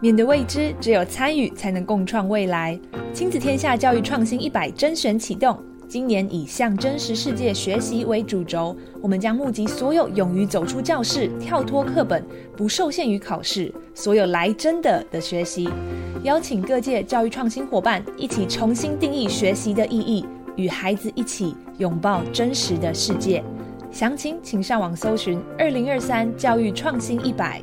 面对未知，只有参与才能共创未来。亲子天下教育创新一百甄选启动，今年以向真实世界学习为主轴，我们将募集所有勇于走出教室、跳脱课本、不受限于考试、所有来真的的学习，邀请各界教育创新伙伴一起重新定义学习的意义，与孩子一起拥抱真实的世界。详情请上网搜寻“二零二三教育创新一百”。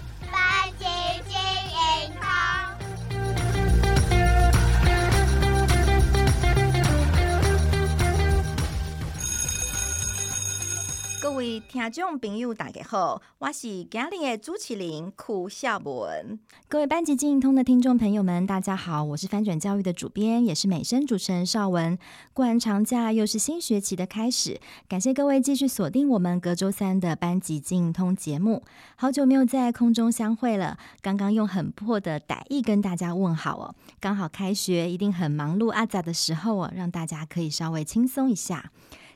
听众朋友，大家好，我是今日的主持人曲孝文。各位班级经营通的听众朋友们，大家好，我是翻转教育的主编，也是美声主持人邵文。过完长假，又是新学期的开始，感谢各位继续锁定我们隔周三的班级经营通节目。好久没有在空中相会了，刚刚用很破的歹意跟大家问好哦。刚好开学，一定很忙碌阿杂的时候哦，让大家可以稍微轻松一下。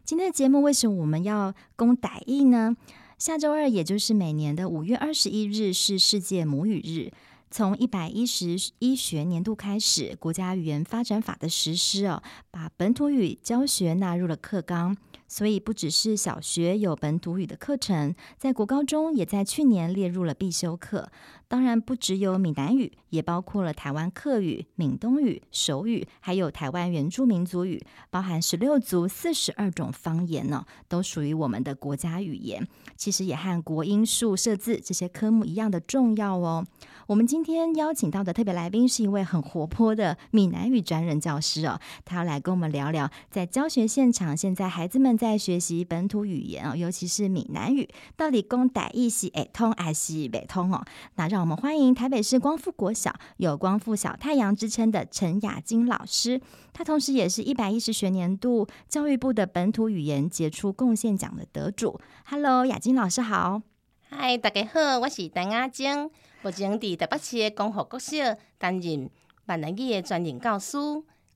今天的节目为什么我们要讲台语呢？下周二，也就是每年的五月二十一日，是世界母语日。从一百一十一学年度开始，国家语言发展法的实施哦，把本土语教学纳入了课纲。所以不只是小学有本土语的课程，在国高中也在去年列入了必修课。当然不只有闽南语，也包括了台湾客语、闽东语、手语，还有台湾原住民族语，包含十六族四十二种方言呢，都属于我们的国家语言。其实也和国音数社字这些科目一样的重要哦。我们今天邀请到的特别来宾是一位很活泼的闽南语专任教师哦，他要来跟我们聊聊在教学现场，现在孩子们在学习本土语言哦，尤其是闽南语，到底讲台语是会通还是未通哦？那让我们欢迎台北市光复国小有“光复小太阳”之称的陈雅晶老师，他同时也是一百一十学年度教育部的本土语言杰出贡献奖的得主。Hello，雅晶老师好。嗨，大家好，我是陈雅晶。目前在台北市的光复国小担任闽南语的专任教师。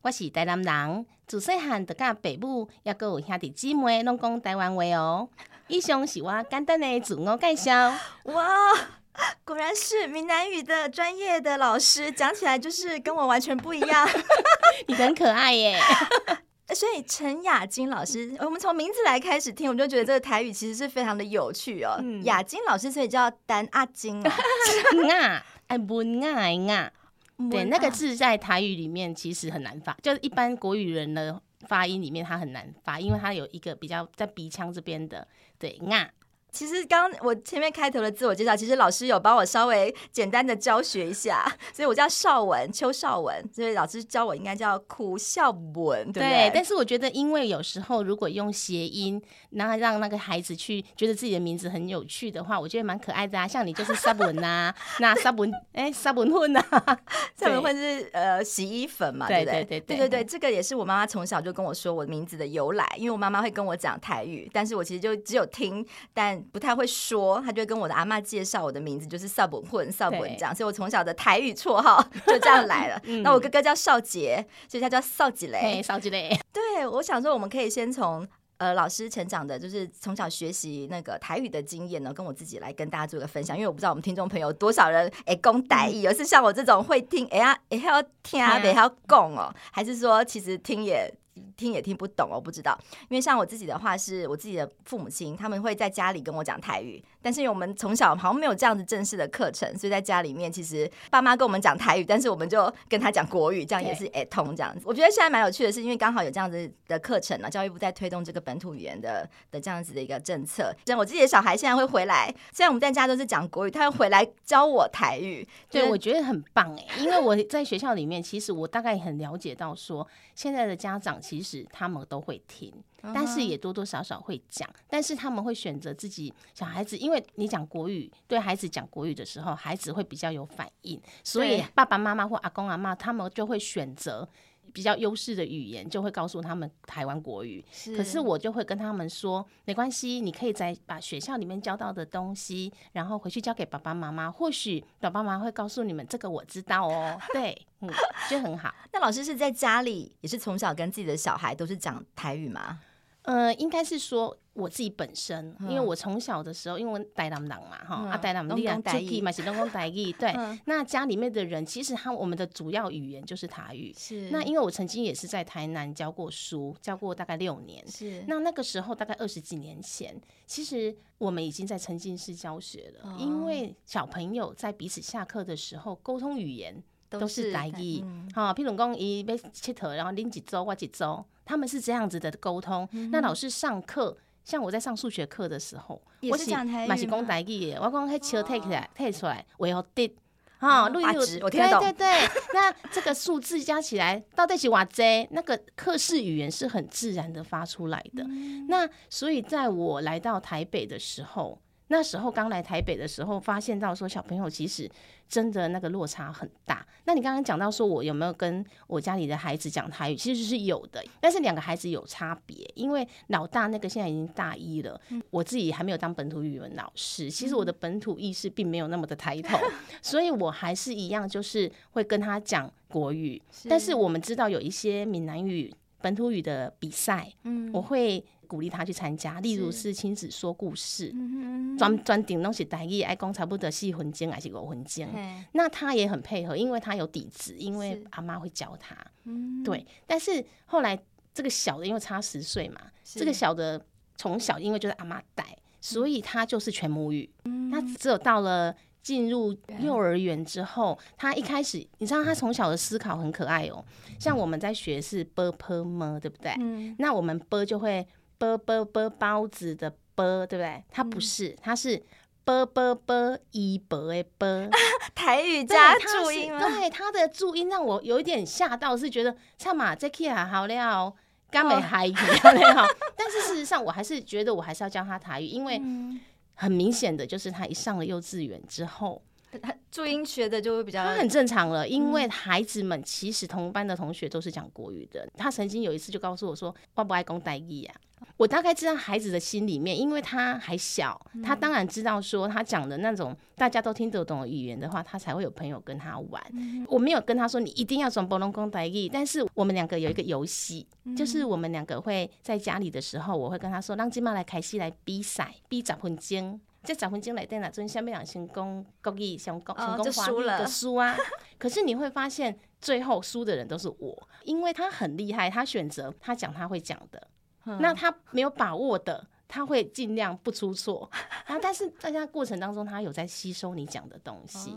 我是台南人，自细汉就甲爸母，也阁有兄弟姊妹，拢讲台湾话哦。以上是我简单的自我介绍。哇，果然是闽南语的专业的老师，讲起来就是跟我完全不一样。你很可爱耶。所以陈雅晶老师，我们从名字来开始听，我们就觉得这个台语其实是非常的有趣哦。嗯、雅晶老师，所以叫丹阿金啊，啊，哎文啊啊，对，那个字在台语里面其实很难发，就是一般国语人的发音里面它很难发，因为它有一个比较在鼻腔这边的，对啊。其实刚我前面开头的自我介绍，其实老师有帮我稍微简单的教学一下，所以我叫邵文，邱邵文，所以老师教我应该叫苦笑文，对不对？对，但是我觉得，因为有时候如果用谐音，然后让那个孩子去觉得自己的名字很有趣的话，我觉得蛮可爱的啊。像你就是沙文呐，那沙文哎，沙文混呐，沙文混是呃洗衣粉嘛，对不对？对对对对对，这个也是我妈妈从小就跟我说我名字的由来，因为我妈妈会跟我讲台语，但是我其实就只有听，但不太会说，他就会跟我的阿嬷介绍我的名字，就是少本混少本这样，所以我从小的台语绰号 就这样来了。那、嗯、我哥哥叫少杰，所以他叫少吉雷。少吉雷，对，我想说我们可以先从呃老师成长的，就是从小学习那个台语的经验呢，跟我自己来跟大家做个分享。因为我不知道我们听众朋友多少人哎讲台语，而、嗯、是像我这种会听哎呀哎要听啊，还要讲哦，还是说其实听也。听也听不懂，我不知道。因为像我自己的话，是我自己的父母亲，他们会在家里跟我讲台语。但是因为我们从小好像没有这样子正式的课程，所以在家里面其实爸妈跟我们讲台语，但是我们就跟他讲国语，这样也是哎通这样子。我觉得现在蛮有趣的是，因为刚好有这样子的课程呢，教育部在推动这个本土语言的的这样子的一个政策。像我自己的小孩现在会回来，虽然我们在家都是讲国语，他会回来教我台语。对，我觉得很棒哎，因为我在学校里面，其实我大概很了解到说，现在的家长其实他们都会听。但是也多多少少会讲，但是他们会选择自己小孩子，因为你讲国语，对孩子讲国语的时候，孩子会比较有反应，所以爸爸妈妈或阿公阿妈他们就会选择比较优势的语言，就会告诉他们台湾国语。是可是我就会跟他们说，没关系，你可以再把学校里面教到的东西，然后回去交给爸爸妈妈。或许爸爸妈妈会告诉你们，这个我知道哦。对，嗯，就很好。那老师是在家里也是从小跟自己的小孩都是讲台语吗？呃，应该是说我自己本身，因为我从小的时候，因为台南人嘛，哈、嗯，啊，台南人啊，出去嘛是拢讲台语，对。嗯、那家里面的人，其实他我们的主要语言就是台语。是。那因为我曾经也是在台南教过书，教过大概六年。是。那那个时候大概二十几年前，其实我们已经在沉浸式教学了，哦、因为小朋友在彼此下课的时候，沟通语言都是台语。哈、嗯，譬如讲伊要佚佗，然后拎一周我一周。他们是这样子的沟通。嗯、那老师上课，像我在上数学课的时候，也是讲台语，我是讲台语的。我讲迄球 take 起来，take 出来，为何滴？哈，录音录，我听得懂。对对对，那这个数字加起来到底是哇塞？那个课室语言是很自然的发出来的。嗯、那所以在我来到台北的时候。那时候刚来台北的时候，发现到说小朋友其实真的那个落差很大。那你刚刚讲到说我有没有跟我家里的孩子讲台语，其实是有的，但是两个孩子有差别，因为老大那个现在已经大一了，我自己还没有当本土语文老师，其实我的本土意识并没有那么的抬头，所以我还是一样就是会跟他讲国语，但是我们知道有一些闽南语本土语的比赛，嗯，我会。鼓励他去参加例如是亲子说故事专专顶东西大意爱工才不得是混精还是偶混精那他也很配合因为他有底子因为阿妈会教他。对但是后来这个小的因为差十岁嘛这个小的从小因为就是阿妈带所以他就是全母语。他只有到了进入幼儿园之后他一开始你知道他从小的思考很可爱哦像我们在学是 bpm 对不对？那我们波就会啵啵啵包子的啵，对不对？它不是，它是啵啵啵一啵的啵，台语加注音吗？对，它的注音让我有一点吓到，是觉得唱嘛这 key 还好了，刚没嗨一样好。但是事实上，我还是觉得我还是要教他台语，因为很明显的就是他一上了幼稚园之后。他注音学的就会比较，他很正常了，因为孩子们其实同班的同学都是讲国语的。他曾经有一次就告诉我说：“我不爱讲台语呀。”我大概知道孩子的心里面，因为他还小，他当然知道说他讲的那种大家都听得懂的语言的话，他才会有朋友跟他玩。我没有跟他说你一定要从波隆讲台语，但是我们两个有一个游戏，就是我们两个会在家里的时候，我会跟他说：“让金妈来开始来比赛，比十分钟。”这十分钟来电了，尊下面两先讲国语，想讲想讲华语的输啊。可是你会发现，最后输的人都是我，因为他很厉害，他选择他讲他会讲的，那他没有把握的，他会尽量不出错啊。但是在他过程当中，他有在吸收你讲的东西，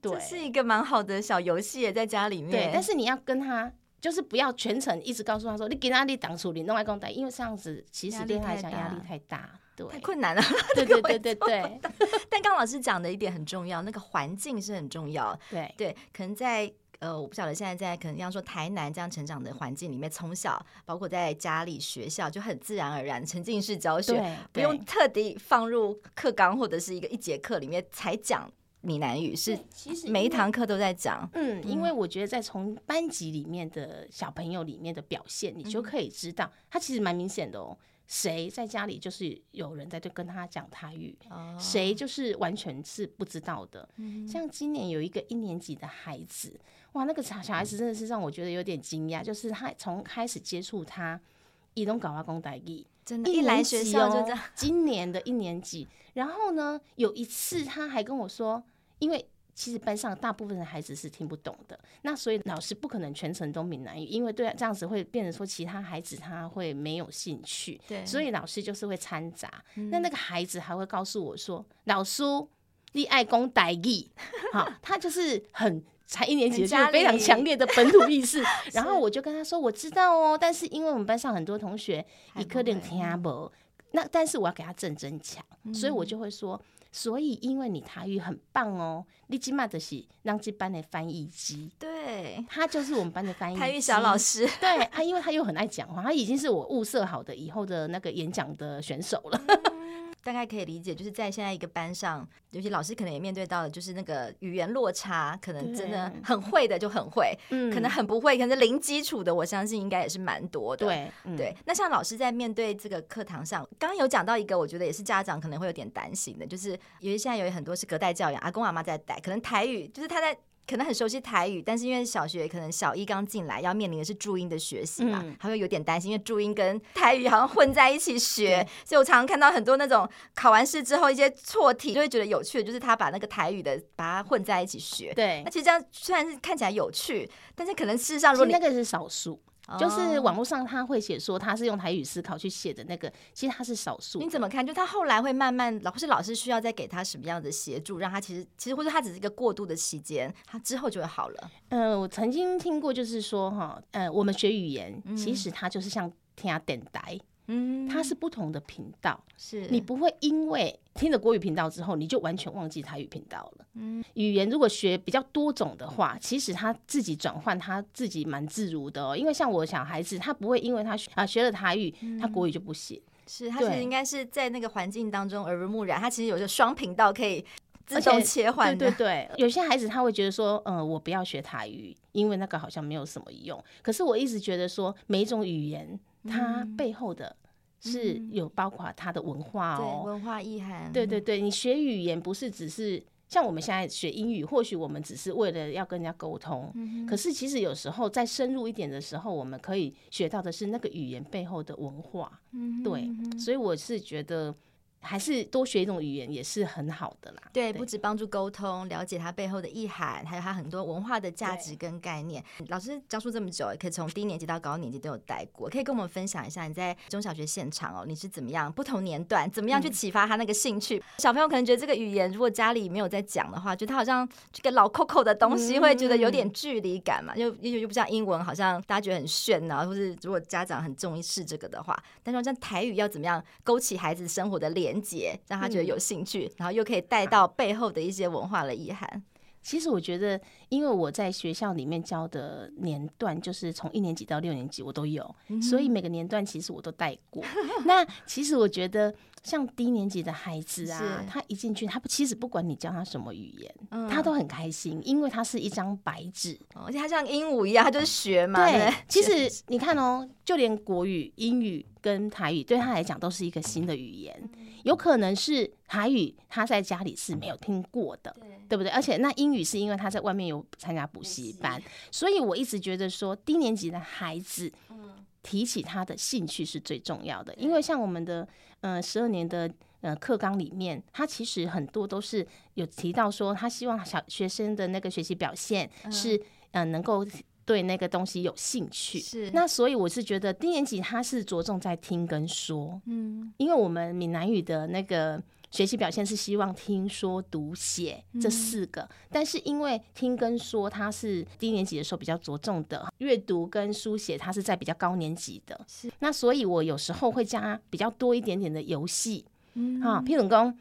对，这是一个蛮好的小游戏，在家里面。对，但是你要跟他，就是不要全程一直告诉他说，你给他你挡住，你弄来讲台，因为这样子其实对他来讲压力太大。对太困难了，对对对对对。但刚老师讲的一点很重要，那个环境是很重要。对对，可能在呃，我不晓得现在在可能像说台南这样成长的环境里面，从小包括在家里、学校，就很自然而然沉浸式教学，不用特地放入课纲或者是一个一节课里面才讲闽南语，是其实每一堂课都在讲。嗯，因为我觉得在从班级里面的小朋友里面的表现，你就可以知道，他其实蛮明显的哦。谁在家里就是有人在对跟他讲台语，谁、oh. 就是完全是不知道的。Mm hmm. 像今年有一个一年级的孩子，哇，那个小小孩子真的是让我觉得有点惊讶，就是他从开始接触他，移动搞阿公台语，真的，一来学校就这样。今年的一年级，然后呢，有一次他还跟我说，因为。其实班上大部分的孩子是听不懂的，那所以老师不可能全程都闽南语，因为对这样子会变成说其他孩子他会没有兴趣，对，所以老师就是会掺杂。嗯、那那个孩子还会告诉我说：“老师，你爱讲台语。”好，他就是很才一年级就非常强烈的本土意识。然后我就跟他说：“我知道哦，但是因为我们班上很多同学一可能听不，那但是我要给他正增强，嗯、所以我就会说。”所以，因为你台语很棒哦，你起码就是让这班的翻译机，对，他就是我们班的翻译机，台语小老师，对，他因为他又很爱讲话，他已经是我物色好的以后的那个演讲的选手了。大概可以理解，就是在现在一个班上，尤其老师可能也面对到的，就是那个语言落差，可能真的很会的就很会，嗯，可能很不会，可能零基础的，我相信应该也是蛮多的。对，嗯、对。那像老师在面对这个课堂上，刚刚有讲到一个，我觉得也是家长可能会有点担心的，就是因为现在有很多是隔代教养，阿公阿妈在带，可能台语就是他在。可能很熟悉台语，但是因为小学可能小一刚进来，要面临的是注音的学习嘛，他、嗯、会有点担心，因为注音跟台语好像混在一起学，所以我常常看到很多那种考完试之后一些错题，就会觉得有趣的，就是他把那个台语的把它混在一起学。对，那其实这样虽然是看起来有趣，但是可能事实上如果你那个是少数。就是网络上他会写说他是用台语思考去写的那个，其实他是少数。你怎么看？就他后来会慢慢，老是老师需要再给他什么样的协助，让他其实其实或者他只是一个过渡的期间，他之后就会好了。嗯、呃，我曾经听过，就是说哈，呃，我们学语言，其实他就是像听电台。嗯，它是不同的频道，是你不会因为听了国语频道之后，你就完全忘记台语频道了。嗯，语言如果学比较多种的话，其实他自己转换他自己蛮自如的哦。因为像我小孩子，他不会因为他学啊学了台语，他国语就不行。是他其实应该是在那个环境当中耳濡目染，他其实有个双频道可以自动切换。对对对，有些孩子他会觉得说，嗯、呃，我不要学台语，因为那个好像没有什么用。可是我一直觉得说，每一种语言。它背后的是有包括它的文化哦，对，文化意涵。对对对，你学语言不是只是像我们现在学英语，或许我们只是为了要跟人家沟通，可是其实有时候再深入一点的时候，我们可以学到的是那个语言背后的文化。对，所以我是觉得。还是多学一种语言也是很好的啦。对，不止帮助沟通，了解它背后的意涵，还有它很多文化的价值跟概念。老师教书这么久，也可以从低年级到高年级都有带过，可以跟我们分享一下你在中小学现场哦，你是怎么样不同年段怎么样去启发他那个兴趣？嗯、小朋友可能觉得这个语言如果家里没有在讲的话，觉得他好像这个老扣扣的东西，会觉得有点距离感嘛，又又又不像英文，好像大家觉得很炫啊，或是如果家长很重视这个的话，但是像台语要怎么样勾起孩子生活的让他觉得有兴趣，然后又可以带到背后的一些文化的意涵。其实我觉得，因为我在学校里面教的年段就是从一年级到六年级，我都有，所以每个年段其实我都带过。那其实我觉得。像低年级的孩子啊，他一进去，他不其实不管你教他什么语言，嗯、他都很开心，因为他是一张白纸，而且他像鹦鹉一样，他就是学嘛。对，对 其实你看哦，就连国语、英语跟台语对他来讲都是一个新的语言，有可能是台语他在家里是没有听过的，对，对不对？而且那英语是因为他在外面有参加补习班，所以我一直觉得说低年级的孩子，提起他的兴趣是最重要的，因为像我们的。呃，十二年的呃课纲里面，他其实很多都是有提到说，他希望小学生的那个学习表现是、嗯、呃能够对那个东西有兴趣。是，那所以我是觉得低年级他是着重在听跟说，嗯，因为我们闽南语的那个。学习表现是希望听说读写这四个，嗯、但是因为听跟说它是低年级的时候比较着重的，阅读跟书写它是在比较高年级的。是，那所以我有时候会加比较多一点点的游戏，嗯，啊，譬如说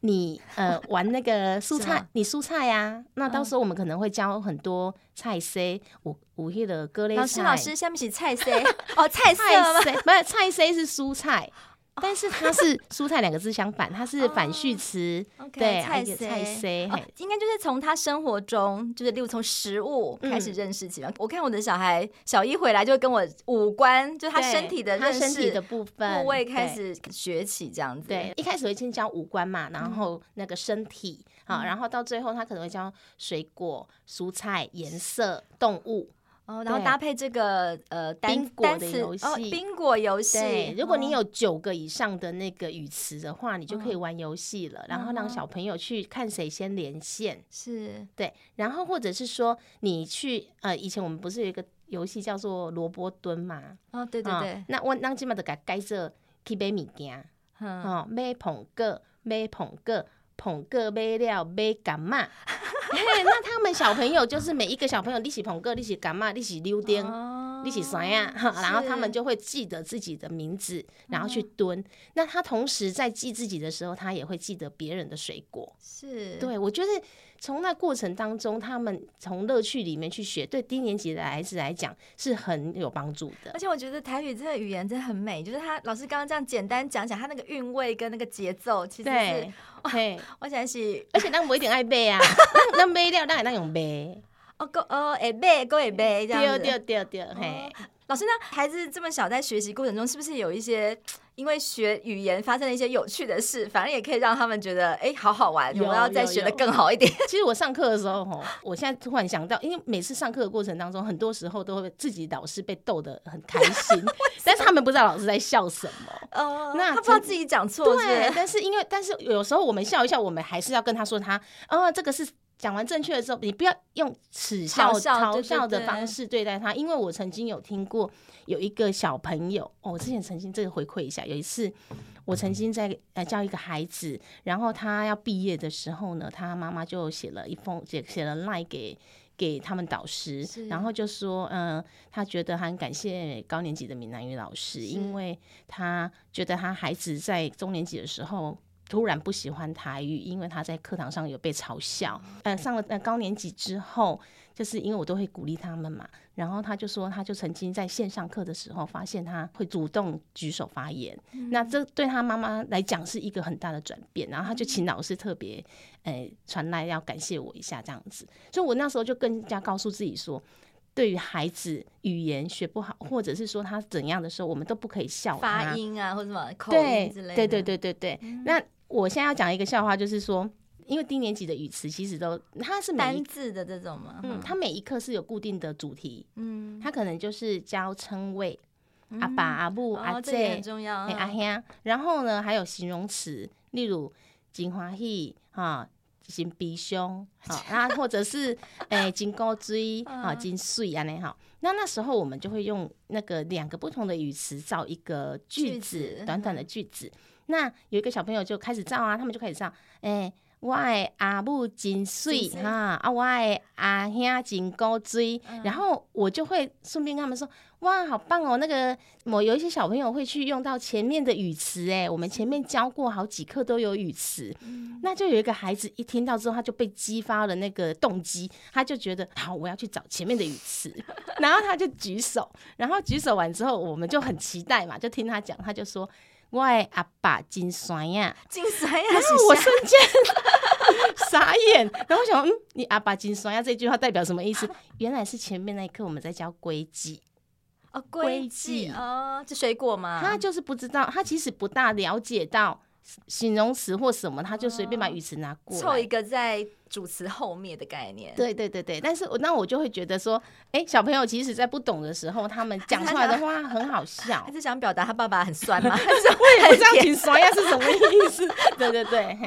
你呃玩那个 蔬菜，你蔬菜呀、啊，那到时候我们可能会教很多菜 c，我我记得歌类菜。老师，老师，下面是菜 c 哦，菜 C，不是菜 c 是蔬菜。但是它是蔬菜两个字相反，它是反序词。对，菜菜 C，应该就是从他生活中，就是例如从食物开始认识起吧。我看我的小孩小一回来就跟我五官，就是他身体的认识，他身体的部分部位开始学起这样子。对，一开始会先教五官嘛，然后那个身体，好，然后到最后他可能会教水果、蔬菜、颜色、动物。哦，然后搭配这个呃单宾果的游戏，宾果游戏。对，如果你有九个以上的那个语词的话，你就可以玩游戏了。然后让小朋友去看谁先连线，是对。然后或者是说你去呃，以前我们不是有一个游戏叫做萝卜蹲嘛？哦，对对对。那我那今嘛的改改做去买物件，哦，买捧个，买捧个，捧个买了买干嘛？那他们小朋友就是每一个小朋友，你是捧个，你是干嘛，你是溜丁，你起酸呀，然后他们就会记得自己的名字，然后去蹲。那他同时在记自己的时候，他也会记得别人的水果。是，对，我觉得从那过程当中，他们从乐趣里面去学，对低年级的孩子来讲是很有帮助的。而且我觉得台语这个语言真的很美，就是他老师刚刚这样简单讲讲，他那个韵味跟那个节奏，其实是，嘿，我想是，而且那不一定爱背啊，那那背料那也那用背。哦，够哦，会背，够会背，这样子。对对对对，嘿。老师呢？孩子这么小，在学习过程中，是不是有一些因为学语言发生了一些有趣的事，反而也可以让他们觉得，哎，好好玩，我要再学的更好一点。其实我上课的时候，吼，我现在突然想到，因为每次上课的过程当中，很多时候都会自己老师被逗得很开心，但是他们不知道老师在笑什么。哦，那他不知道自己讲错。对，但是因为，但是有时候我们笑一笑，我们还是要跟他说他，啊，这个是。讲完正确的时候，你不要用耻笑、嘲笑的方式对待他，因为我曾经有听过有一个小朋友，哦，我之前曾经这个回馈一下，有一次我曾经在呃教一个孩子，然后他要毕业的时候呢，他妈妈就写了一封写写了 line 给给他们导师，然后就说，嗯、呃，他觉得很感谢高年级的闽南语老师，因为他觉得他孩子在中年级的时候。突然不喜欢台语，因为他在课堂上有被嘲笑。呃，上了呃高年级之后，就是因为我都会鼓励他们嘛，然后他就说，他就曾经在线上课的时候，发现他会主动举手发言。嗯、那这对他妈妈来讲是一个很大的转变，然后他就请老师特别诶传来要感谢我一下这样子。所以我那时候就更加告诉自己说，对于孩子语言学不好，或者是说他怎样的时候，我们都不可以笑他发音啊，或者什么口音之类的。对对对对对对，嗯、那。我现在要讲一个笑话，就是说，因为低年级的语词其实都它是单字的这种嘛，嗯，它每一课是有固定的主题，嗯，它可能就是教称谓，阿爸、阿母、阿姐，很重要，阿兄，然后呢还有形容词，例如金花喜哈，真悲伤，好，那或者是诶真古锥 啊，真水啊那好，那那时候我们就会用那个两个不同的语词造一个句子，短短的句子。那有一个小朋友就开始照啊，他们就开始照，哎、欸，我的阿母真水哈，啊，我的阿兄真高追，嗯、然后我就会顺便跟他们说，哇，好棒哦，那个某有一些小朋友会去用到前面的语词，哎，我们前面教过好几课都有语词，嗯、那就有一个孩子一听到之后，他就被激发了那个动机，他就觉得好，我要去找前面的语词，然后他就举手，然后举手完之后，我们就很期待嘛，就听他讲，他就说。我的阿爸真酸呀，真酸呀！然后我瞬间 傻眼，然后我想，嗯，你阿爸真酸呀这句话代表什么意思？原来是前面那一刻我们在教规矩哦，规矩哦，这水果吗？他就是不知道，他其实不大了解到。形容词或什么，他就随便把语词拿过来，凑一个在主词后面的概念。对对对对，但是我那我就会觉得说，哎、欸，小朋友其实在不懂的时候，他们讲 出来的话很好笑。他是想表达他爸爸很酸吗？我也不知道挺酸呀是什么意思？对对对，嘿。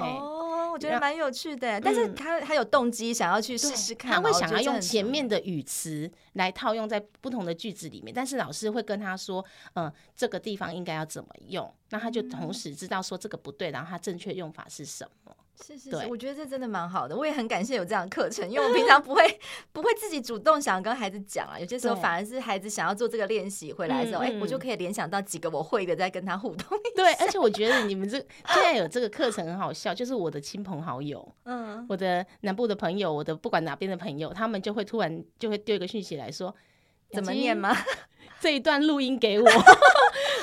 我觉得蛮有趣的，但是他他有动机想要去试试看，他会想要用前面的语词来套用在不同的句子里面，但是老师会跟他说，嗯，这个地方应该要怎么用，那他就同时知道说这个不对，然后他正确用法是什么。是是是，我觉得这真的蛮好的，我也很感谢有这样的课程，因为我平 常不会不会自己主动想跟孩子讲啊，有些时候反而是孩子想要做这个练习回来的时候，哎，我就可以联想到几个我会的，在跟他互动。对，而且我觉得你们这 现在有这个课程很好笑，就是我的亲朋好友，嗯，我的南部的朋友，我的不管哪边的朋友，他们就会突然就会丢一个讯息来说，怎么念吗？这一段录音给我，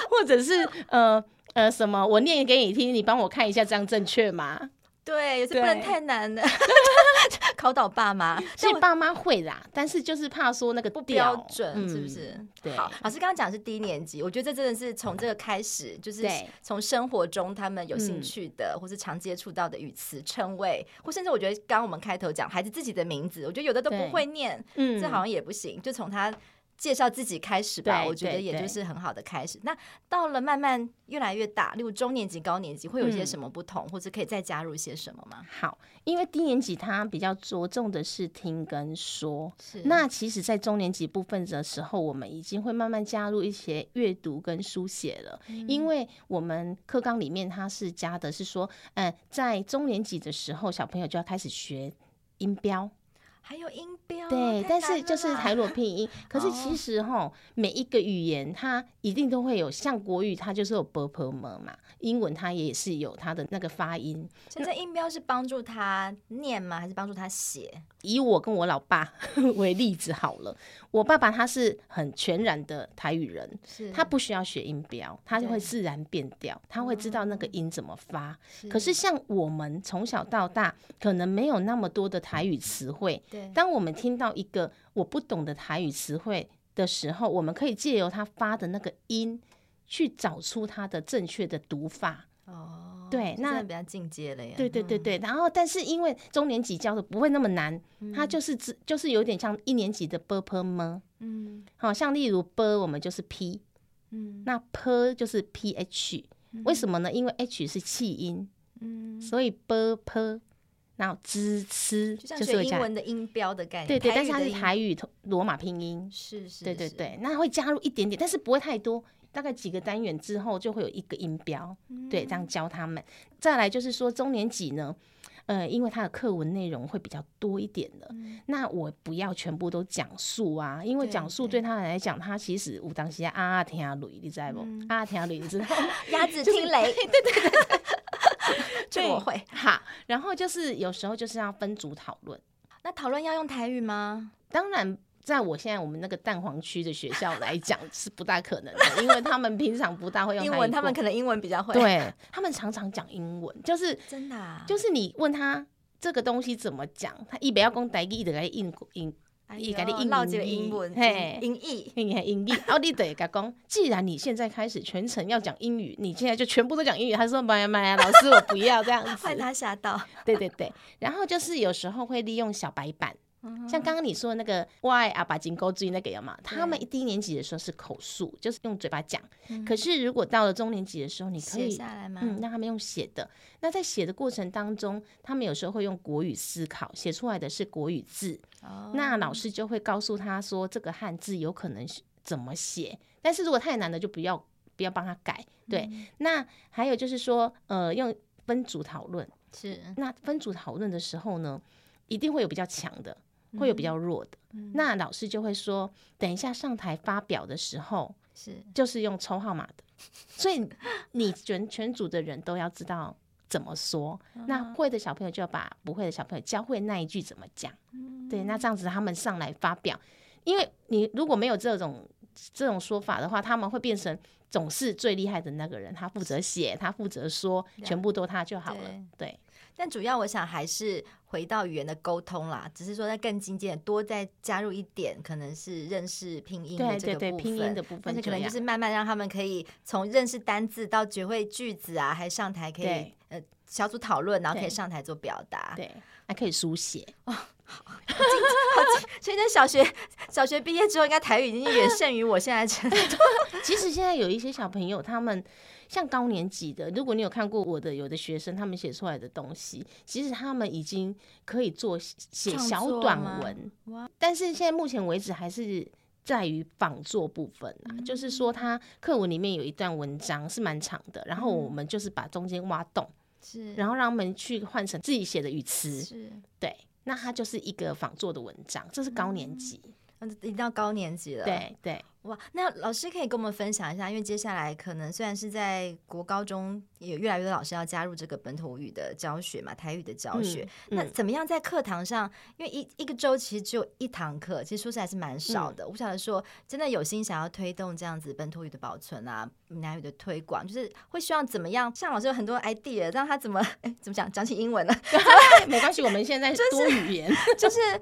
或者是呃呃什么，我念给你听，你帮我看一下，这样正确吗？对，也是不能太难的，对考倒爸妈。所以爸妈会啦，但是就是怕说那个不标准，是不是？嗯、对。好，老师刚刚讲的是低年级，我觉得这真的是从这个开始，就是从生活中他们有兴趣的，或是常接触到的语词、称谓，或甚至我觉得刚刚我们开头讲孩子自己的名字，我觉得有的都不会念，嗯，这好像也不行，就从他。介绍自己开始吧，我觉得也就是很好的开始。那到了慢慢越来越大，例如中年级、高年级，会有一些什么不同，嗯、或者可以再加入一些什么吗？好，因为低年级他比较着重的是听跟说，是那其实，在中年级部分的时候，我们已经会慢慢加入一些阅读跟书写了。嗯、因为我们课纲里面它是加的是说，嗯，在中年级的时候，小朋友就要开始学音标。还有音标，对，但是就是台罗拼音。可是其实哈，哦、每一个语言它一定都会有，像国语它就是有 b p m 嘛，英文它也是有它的那个发音。现在音标是帮助他念吗？还是帮助他写？以我跟我老爸 为例子好了，我爸爸他是很全然的台语人，是他不需要学音标，他就会自然变调，他会知道那个音怎么发。是可是像我们从小到大，可能没有那么多的台语词汇。对当我们听到一个我不懂的台语词汇的时候，我们可以借由他发的那个音，去找出它的正确的读法。哦，对，那比较进阶了呀。对对对对，然后但是因为中年级教的不会那么难，它就是只就是有点像一年级的 b p m，？嗯，好像例如 b 我们就是 p，嗯，那 p 就是 p h，为什么呢？因为 h 是气音，嗯，所以 b p。然后支吃，就像学英文的音标的概念，对对，但是它是台语罗马拼音，是是，对对对，那会加入一点点，但是不会太多，大概几个单元之后就会有一个音标，对，这样教他们。再来就是说中年级呢，呃，因为它的课文内容会比较多一点的，那我不要全部都讲述啊，因为讲述对。他来讲，他其实有当时啊啊听雷，你知道不？啊听雷，你知道？鸭子听雷，对对对。这我会 好，然后就是有时候就是要分组讨论。那讨论要用台语吗？当然，在我现在我们那个蛋黄区的学校来讲是不大可能的，因为他们平常不大会用英文，他们可能英文比较会。对，他们常常讲英文，就是 真的、啊，就是你问他这个东西怎么讲，他一不要讲台语，一直在应应。伊甲你英语，英文，嘿，英语，英语，英语。然后你得甲讲，既然你现在开始全程要讲英语，你现在就全部都讲英语。他说：“妈呀妈呀，老师我不要这样子。”被他吓到。对对对，然后就是有时候会利用小白板。像刚刚你说的那个“我爱阿爸金钩锥”那个有吗？他们一低年级的时候是口述，就是用嘴巴讲。可是如果到了中年级的时候，你可以写下来吗？嗯，让他们用写的。那在写的过程当中，他们有时候会用国语思考，写出来的是国语字。那老师就会告诉他说，这个汉字有可能怎么写。但是如果太难的，就不要不要帮他改。对。那还有就是说，呃，用分组讨论。是。那分组讨论的时候呢，一定会有比较强的。会有比较弱的，嗯、那老师就会说，等一下上台发表的时候，是就是用抽号码的，所以你全全组的人都要知道怎么说。嗯、那会的小朋友就要把不会的小朋友教会那一句怎么讲。嗯、对，那这样子他们上来发表，因为你如果没有这种这种说法的话，他们会变成总是最厉害的那个人，他负责写，他负责说，全部都他就好了。对。对但主要我想还是回到语言的沟通啦，只是说在更精简，多再加入一点，可能是认识拼音的这个部分，对对对，拼音的部分，但是可能就是慢慢让他们可以从认识单字到学会句子啊，还上台可以小组讨论，然后可以上台做表达，对，还可以书写 哦，好，好所以在小学小学毕业之后，应该台语已经远胜于我现在程度。其实现在有一些小朋友，他们。像高年级的，如果你有看过我的有的学生，他们写出来的东西，其实他们已经可以做写小短文。但是现在目前为止还是在于仿作部分啊，嗯、就是说他课文里面有一段文章是蛮长的，然后我们就是把中间挖洞，是，然后让他们去换成自己写的语词，是，对，那它就是一个仿作的文章，这是高年级，嗯，已经到高年级了，对对。哇，那老师可以跟我们分享一下，因为接下来可能虽然是在国高中，也有越来越多老师要加入这个本土语的教学嘛，台语的教学。嗯嗯、那怎么样在课堂上？因为一一个周其实只有一堂课，其实说实还是蛮少的。嗯、我不晓得说，真的有心想要推动这样子本土语的保存啊，闽南语的推广，就是会希望怎么样？像老师有很多 idea，让他怎么哎怎么讲？讲起英文了，没关系，我们现在多语言，就是、就是、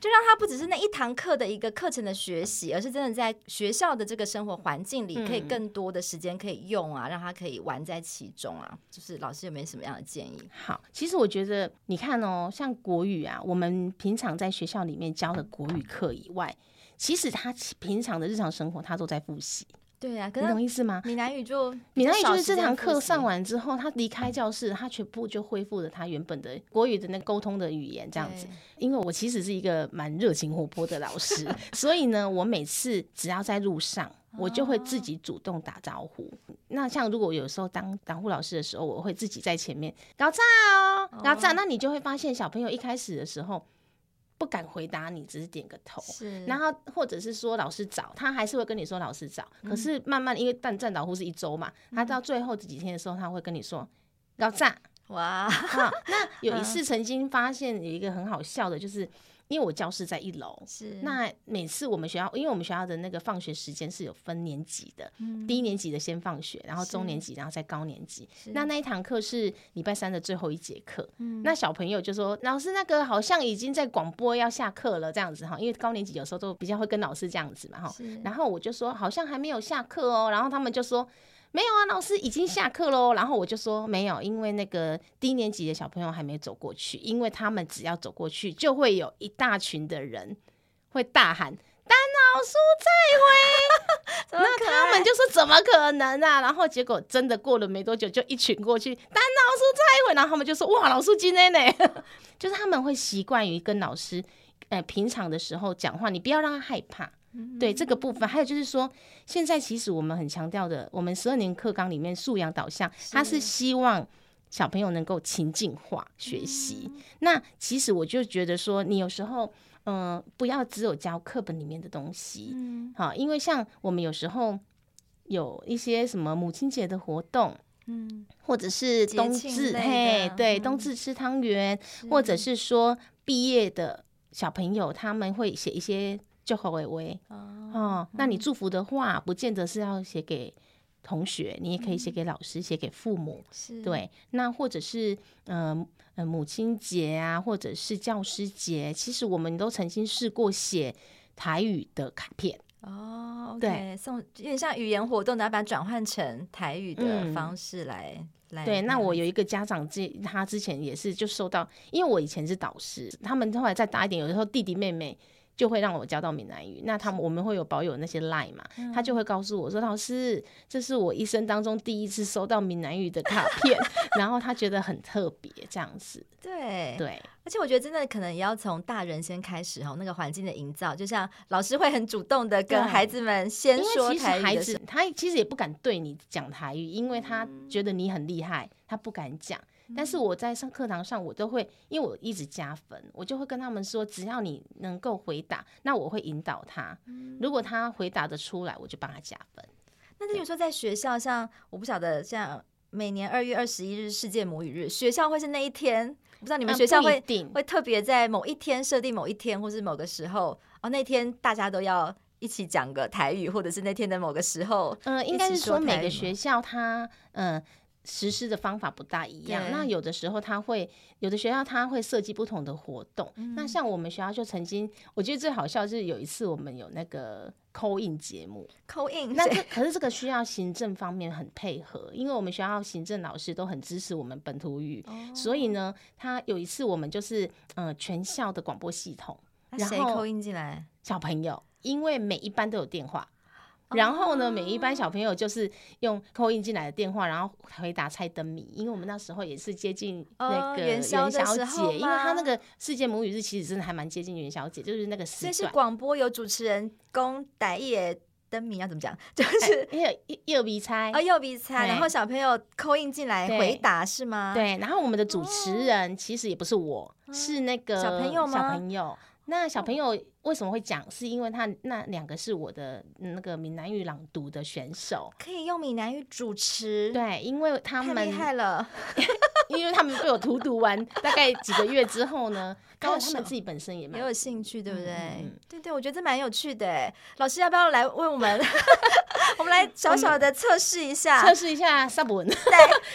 就让他不只是那一堂课的一个课程的学习，而是真的在。学校的这个生活环境里，可以更多的时间可以用啊，嗯、让他可以玩在其中啊。就是老师有没有什么样的建议？好，其实我觉得你看哦，像国语啊，我们平常在学校里面教的国语课以外，其实他平常的日常生活他都在复习。对啊，你懂意思吗？闽南语就闽南语就是这堂课上完之后，他离开教室，他全部就恢复了他原本的国语的那沟通的语言这样子。因为我其实是一个蛮热情活泼的老师，所以呢，我每次只要在路上，我就会自己主动打招呼。哦、那像如果有时候当当护老师的时候，我会自己在前面搞炸哦，搞炸。那你就会发现小朋友一开始的时候。不敢回答你，只是点个头。是，然后或者是说老师找他，还是会跟你说老师找。可是慢慢因为但站导护是一周嘛，他到最后这几天的时候，他会跟你说要站。哇，那有一 次曾经发现有一个很好笑的，就是。因为我教室在一楼，是那每次我们学校，因为我们学校的那个放学时间是有分年级的，嗯、低年级的先放学，然后中年级，然后再高年级。那那一堂课是礼拜三的最后一节课，嗯、那小朋友就说：“老师，那个好像已经在广播要下课了，这样子哈。”因为高年级有时候都比较会跟老师这样子嘛哈。然后我就说：“好像还没有下课哦。”然后他们就说。没有啊，老师已经下课喽。然后我就说没有，因为那个低年级的小朋友还没走过去，因为他们只要走过去，就会有一大群的人会大喊“丹老师再会 ”，那他们就说怎么可能啊？然后结果真的过了没多久，就一群过去“丹老师再会”，然后他们就说哇，老师今天呢，就是他们会习惯于跟老师，呃，平常的时候讲话，你不要让他害怕。对这个部分，还有就是说，现在其实我们很强调的，我们十二年课纲里面素养导向，它是希望小朋友能够情境化学习。那其实我就觉得说，你有时候，嗯，不要只有教课本里面的东西，好，因为像我们有时候有一些什么母亲节的活动，嗯，或者是冬至，嘿，对，冬至吃汤圆，或者是说毕业的小朋友他们会写一些。就好微微哦，那你祝福的话，不见得是要写给同学，你也可以写给老师，写给父母，是对。那或者是嗯嗯母亲节啊，或者是教师节，其实我们都曾经试过写台语的卡片哦，对，送有点像语言活动，然后把它转换成台语的方式来来。对，那我有一个家长，这他之前也是就收到，因为我以前是导师，他们后来再大一点，有的时候弟弟妹妹。就会让我教到闽南语，那他们我们会有保有那些 line 嘛，他就会告诉我说：“老师，这是我一生当中第一次收到闽南语的卡片，然后他觉得很特别，这样子。”对。对，而且我觉得真的可能也要从大人先开始哈，那个环境的营造，就像老师会很主动的跟孩子们先说台语，孩子他其实也不敢对你讲台语，因为他觉得你很厉害，他不敢讲。但是我在上课堂上，我都会，因为我一直加分，我就会跟他们说，只要你能够回答，那我会引导他。如果他回答的出来，我就帮他加分。那比如说在学校，像我不晓得，像每年二月二十一日世界母语日，学校会是那一天？我不知道你们学校会会特别在某一天设定某一天，或是某个时候哦，那天大家都要一起讲个台语，或者是那天的某个时候，嗯，应该是说每个学校它嗯。实施的方法不大一样，那有的时候他会，有的学校他会设计不同的活动。嗯、那像我们学校就曾经，我觉得最好笑就是有一次我们有那个 call in 节目，call in，那这可是这个需要行政方面很配合，因为我们学校行政老师都很支持我们本土语，哦、所以呢，他有一次我们就是呃全校的广播系统，然后 call in 进来？小朋友，因为每一班都有电话。然后呢，每一班小朋友就是用 call in 进来的电话，然后回答猜灯谜。因为我们那时候也是接近那个元宵节，因为他那个世界母语日其实真的还蛮接近元宵节，就是那个时段。是广播有主持人讲台语灯谜要怎么讲？就是右右鼻猜啊，右鼻猜，然后小朋友 call in 进来回答是吗？对，然后我们的主持人其实也不是我，是那个小朋友吗？小朋友。那小朋友为什么会讲？是因为他那两个是我的那个闽南语朗读的选手，可以用闽南语主持。对，因为他们太厉害了，因为他们被我荼毒完大概几个月之后呢，然后他们自己本身也蛮有兴趣，对不对？对对，我觉得这蛮有趣的。老师要不要来为我们？我们来小小的测试一下，测试一下萨文。对，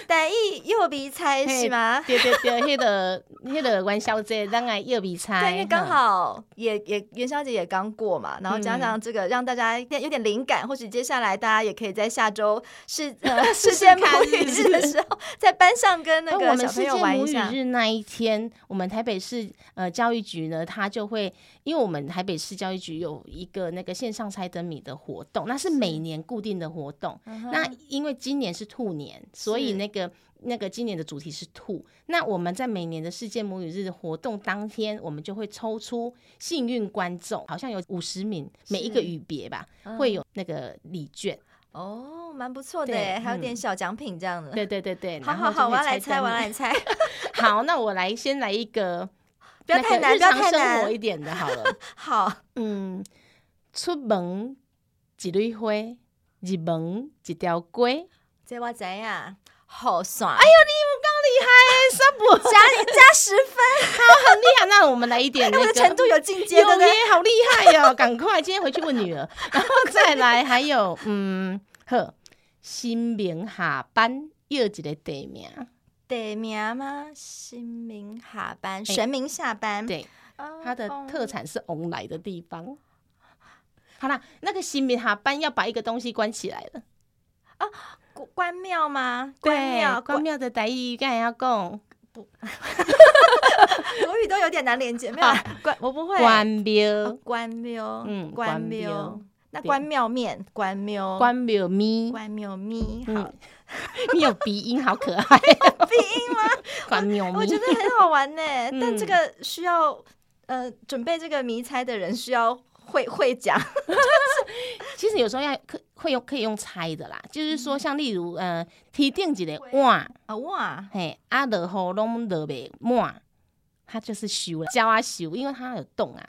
对，一右鼻猜是吗？对对对，那个那个元宵节当然右鼻猜，对，因为刚好也也元宵节也刚过嘛，然后加上这个让大家有点灵感，或许接下来大家也可以在下周 是呃世界母语日的时候，在班上跟那个小朋友玩一下。母语日那一天，我们台北市呃教育局呢，他就会因为我们台北市教育局有一个那个线上猜灯谜的活动，那是每年。固定的活动，那因为今年是兔年，所以那个那个今年的主题是兔。那我们在每年的世界母语日的活动当天，我们就会抽出幸运观众，好像有五十名，每一个语别吧，会有那个礼券。哦，蛮不错的，还有点小奖品这样的。对对对对，好好好，我要来猜，我要来猜。好，那我来先来一个不要太难，不要太难生活一点的，好了。好，嗯，出门一朵花，入门一条龟。这我知呀，好爽！哎呦，你害，三不加加十分，好，很厉害。那我们来一点那个，程度有进阶，有对不对？好厉害哟！赶快，今天回去问女儿，然后再来，还有，嗯，呵，新明下班又一个地名，地名吗？新明下班，神明下班，对，它的特产是翁来的地方。好啦，那个新明下班要把一个东西关起来了啊。关庙吗？关庙，关庙的台语刚才要讲，不，国语都有点难连接。没有关，我不会。关庙，关庙，嗯，关庙。那关庙面，关庙，关庙咪，关庙咪。好，你有鼻音，好可爱。鼻音吗？关庙咪，我觉得很好玩呢。但这个需要呃准备这个谜猜的人需要。会会讲，其实有时候要可会用可以用猜的啦，就是说像例如呃，提定几个碗啊碗，嘿，阿落雨拢落袂满，它就是修了，鸟啊修，因为它有洞啊。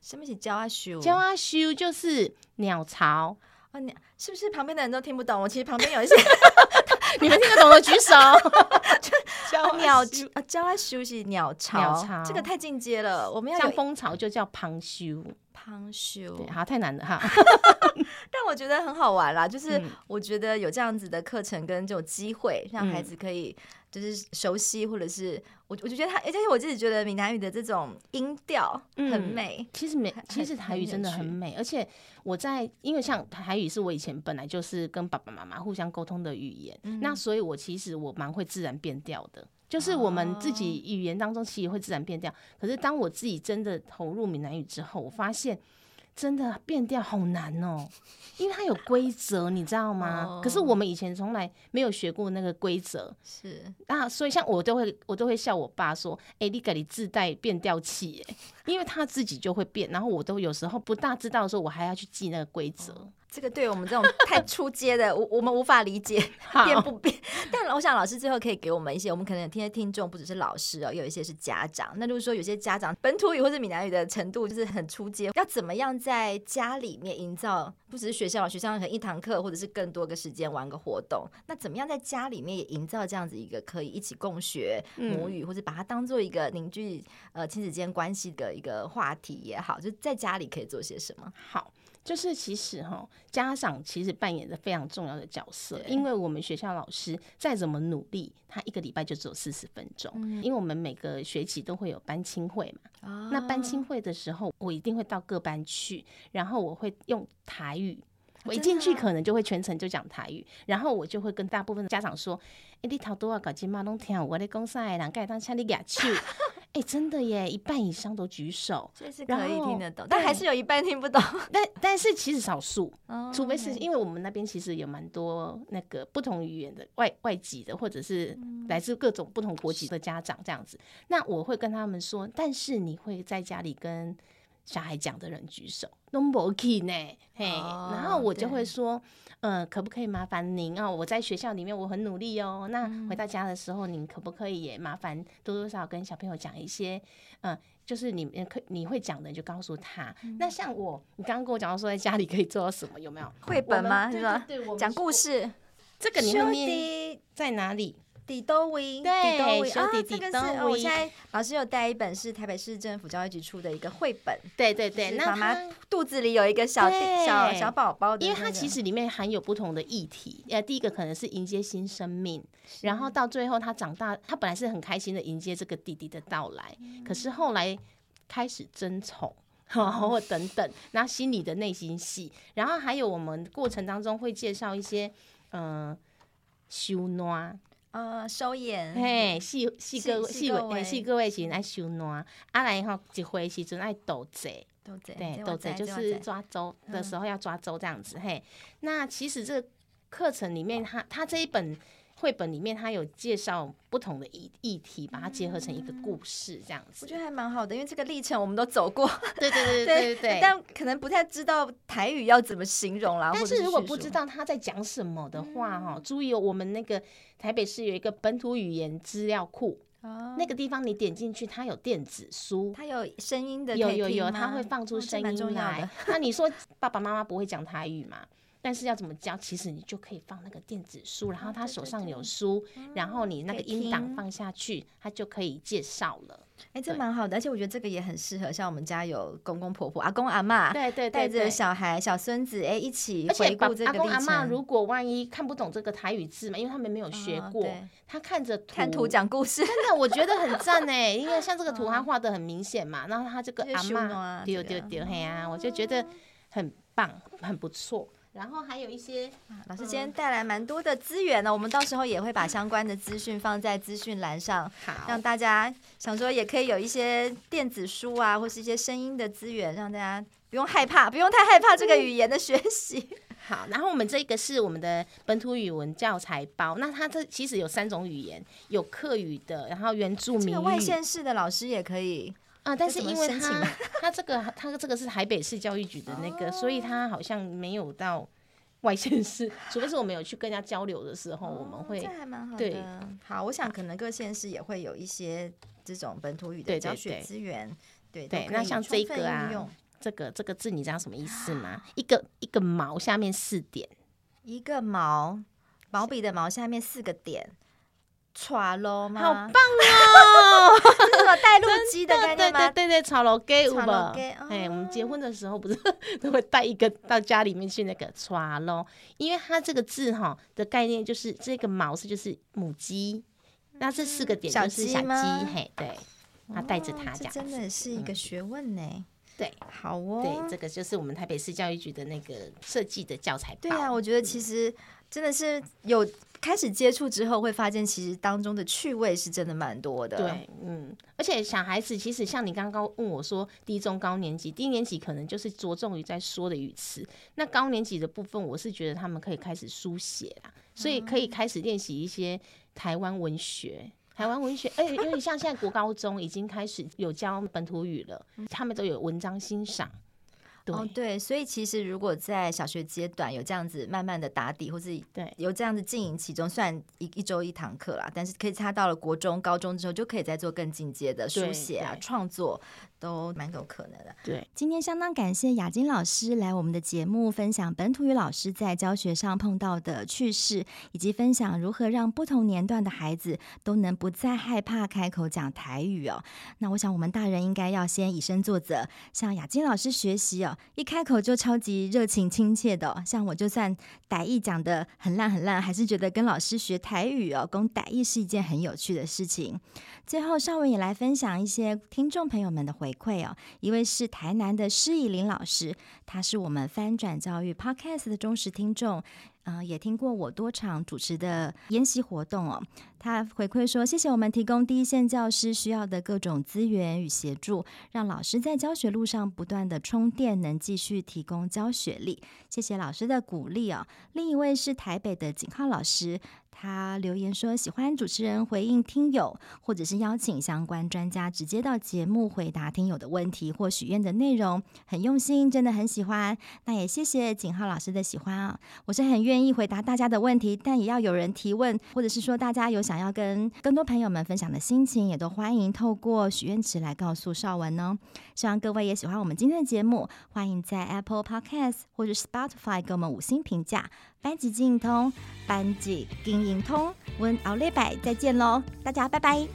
什么是鸟啊修？鸟啊修就是鸟巢啊，鸟是不是旁边的人都听不懂？我其实旁边有一些，你们听得懂的举手。鸟啊鸟啊修是鸟巢，这个太进阶了。我们要像蜂巢就叫旁修。旁修，对，好，太难了哈。但我觉得很好玩啦，就是我觉得有这样子的课程跟这种机会，让孩子可以就是熟悉，或者是我我就觉得他，而且我自己觉得闽南语的这种音调很美。嗯、其实美，其实台语真的很美，而且我在因为像台语是我以前本来就是跟爸爸妈妈互相沟通的语言，嗯、那所以我其实我蛮会自然变调的。就是我们自己语言当中其实会自然变调，可是当我自己真的投入闽南语之后，我发现真的变调好难哦，因为它有规则，你知道吗？可是我们以前从来没有学过那个规则，是。啊，所以像我都会我都会笑我爸说：“哎，你给你自带变调器，哎，因为他自己就会变，然后我都有时候不大知道的时候，我还要去记那个规则。”这个对我们这种太出街的，我我们无法理解变不变。但我想老师最后可以给我们一些，我们可能听的听众不只是老师哦，有一些是家长。那就是说，有些家长本土语或者闽南语的程度就是很出街，要怎么样在家里面营造？不只是学校，学校可能一堂课或者是更多个时间玩个活动。那怎么样在家里面也营造这样子一个可以一起共学母语，或者把它当做一个凝聚呃亲子间关系的一个话题也好，就在家里可以做些什么？好。就是其实哈，家长其实扮演着非常重要的角色，因为我们学校老师再怎么努力，他一个礼拜就只有四十分钟，因为我们每个学期都会有班亲会嘛。那班亲会的时候，我一定会到各班去，然后我会用台语，我一进去可能就会全程就讲台语，然后我就会跟大部分的家长说：“哎，你头多啊，搞金马拢听我的讲啥的人，盖当请你举手。”哎，真的耶，一半以上都举手，这是可以听得懂，但还是有一半听不懂。但但是其实少数，除非是因为我们那边其实有蛮多那个不同语言的外外籍的，或者是来自各种不同国籍的家长这样子。那我会跟他们说，但是你会在家里跟小孩讲的人举手，拢无去呢，嘿，然后我就会说。嗯，可不可以麻烦您哦？我在学校里面我很努力哦。那回到家的时候，您可不可以也麻烦多多少少跟小朋友讲一些，嗯，就是你可你会讲的就告诉他。嗯、那像我，你刚刚跟我讲到说在家里可以做到什么？有没有绘本吗？是吧？对，讲故事。这个你会念在哪里？底多威，对，啊，这个是我现在老师有带一本是台北市政府教育局出的一个绘本，对对对，那妈妈肚子里有一个小小小宝宝，因为它其实里面含有不同的议题，呃，第一个可能是迎接新生命，然后到最后他长大，他本来是很开心的迎接这个弟弟的到来，可是后来开始争宠，或等等，那心里的内心戏，然后还有我们过程当中会介绍一些，嗯，收暖。呃，收眼，嘿，四四个四个四个月时阵爱收暖，啊来吼一回时阵爱斗贼，对，斗贼就是抓周的时候要抓周这样子，嘿。那其实这课程里面，他他这一本绘本里面，它有介绍不同的议议题，把它结合成一个故事这样子。我觉得还蛮好的，因为这个历程我们都走过，对对对对对。但可能不太知道台语要怎么形容啦。但是如果不知道他在讲什么的话，哈，注意哦，我们那个。台北市有一个本土语言资料库，哦，那个地方你点进去，它有电子书，它有声音的，有有有，它会放出声音来。哦、那你说爸爸妈妈不会讲台语吗？但是要怎么教？其实你就可以放那个电子书，然后他手上有书，然后你那个音档放下去，他就可以介绍了。哎，这蛮好的，而且我觉得这个也很适合，像我们家有公公婆婆、阿公阿妈，对对，带着小孩、小孙子，哎，一起回顾这个历程。阿公阿妈如果万一看不懂这个台语字嘛，因为他们没有学过，他看着看图讲故事，真的我觉得很赞哎，因为像这个图他画的很明显嘛，然后他这个阿嬷丢丢丢嘿啊，我就觉得很棒，很不错。然后还有一些，老师今天带来蛮多的资源呢，我们到时候也会把相关的资讯放在资讯栏上，好，让大家想说也可以有一些电子书啊，或是一些声音的资源，让大家不用害怕，不用太害怕这个语言的学习。好，然后我们这个是我们的本土语文教材包，那它这其实有三种语言，有客语的，然后原住民语，外县市的老师也可以。啊，但是因为他他这个他这个是台北市教育局的那个，哦、所以他好像没有到外县市，除非是我们有去跟人家交流的时候，哦、我们会。这还蛮好的。对，好，我想可能各县市也会有一些这种本土语的教学资源。对对，对，对，那像这个啊，这个这个字你知道什么意思吗？一个一个毛下面四点，一个毛毛笔的毛下面四个点。刷楼吗？好棒哦！带路鸡的概念吗？对对对对，刷楼给有吧？哎，我们结婚的时候不是都会带一个到家里面去那个刷楼，因为它这个字哈的概念就是这个毛是就是母鸡，那这四个点就是小鸡，嘿，对，他带着它讲，真的是一个学问呢。对，好哦，对，这个就是我们台北市教育局的那个设计的教材包。对啊，我觉得其实真的是有。开始接触之后，会发现其实当中的趣味是真的蛮多的。对，嗯，而且小孩子其实像你刚刚问我说，低中高年级，低年级可能就是着重于在说的语词，那高年级的部分，我是觉得他们可以开始书写啦，所以可以开始练习一些台湾文学。台湾文学，哎，因为像现在国高中已经开始有教本土语了，他们都有文章欣赏。对哦，对，所以其实如果在小学阶段有这样子慢慢的打底，或是对有这样子经营其中，算一一周一堂课啦，但是可以他到了国中、高中之后，就可以再做更进阶的书写啊、创作。都蛮有可能的。对，今天相当感谢雅晶老师来我们的节目，分享本土语老师在教学上碰到的趣事，以及分享如何让不同年段的孩子都能不再害怕开口讲台语哦。那我想我们大人应该要先以身作则，向雅晶老师学习哦。一开口就超级热情亲切的，像我就算傣语讲的很烂很烂，还是觉得跟老师学台语哦，讲傣语是一件很有趣的事情。最后，尚文也来分享一些听众朋友们的回馈哦。一位是台南的施以琳老师，他是我们翻转教育 Podcast 的忠实听众。嗯、呃，也听过我多场主持的研习活动哦。他回馈说：“谢谢我们提供第一线教师需要的各种资源与协助，让老师在教学路上不断的充电，能继续提供教学力。谢谢老师的鼓励哦。”另一位是台北的景浩老师，他留言说：“喜欢主持人回应听友，或者是邀请相关专家直接到节目回答听友的问题或许愿的内容，很用心，真的很喜欢。那也谢谢景浩老师的喜欢啊、我是很愿。”意回答大家的问题，但也要有人提问，或者是说大家有想要跟更多朋友们分享的心情，也都欢迎透过许愿池来告诉绍文哦。希望各位也喜欢我们今天的节目，欢迎在 Apple Podcast 或者 Spotify 给我们五星评价。班级精通，班级经营通，我们后礼拜再见喽，大家拜拜。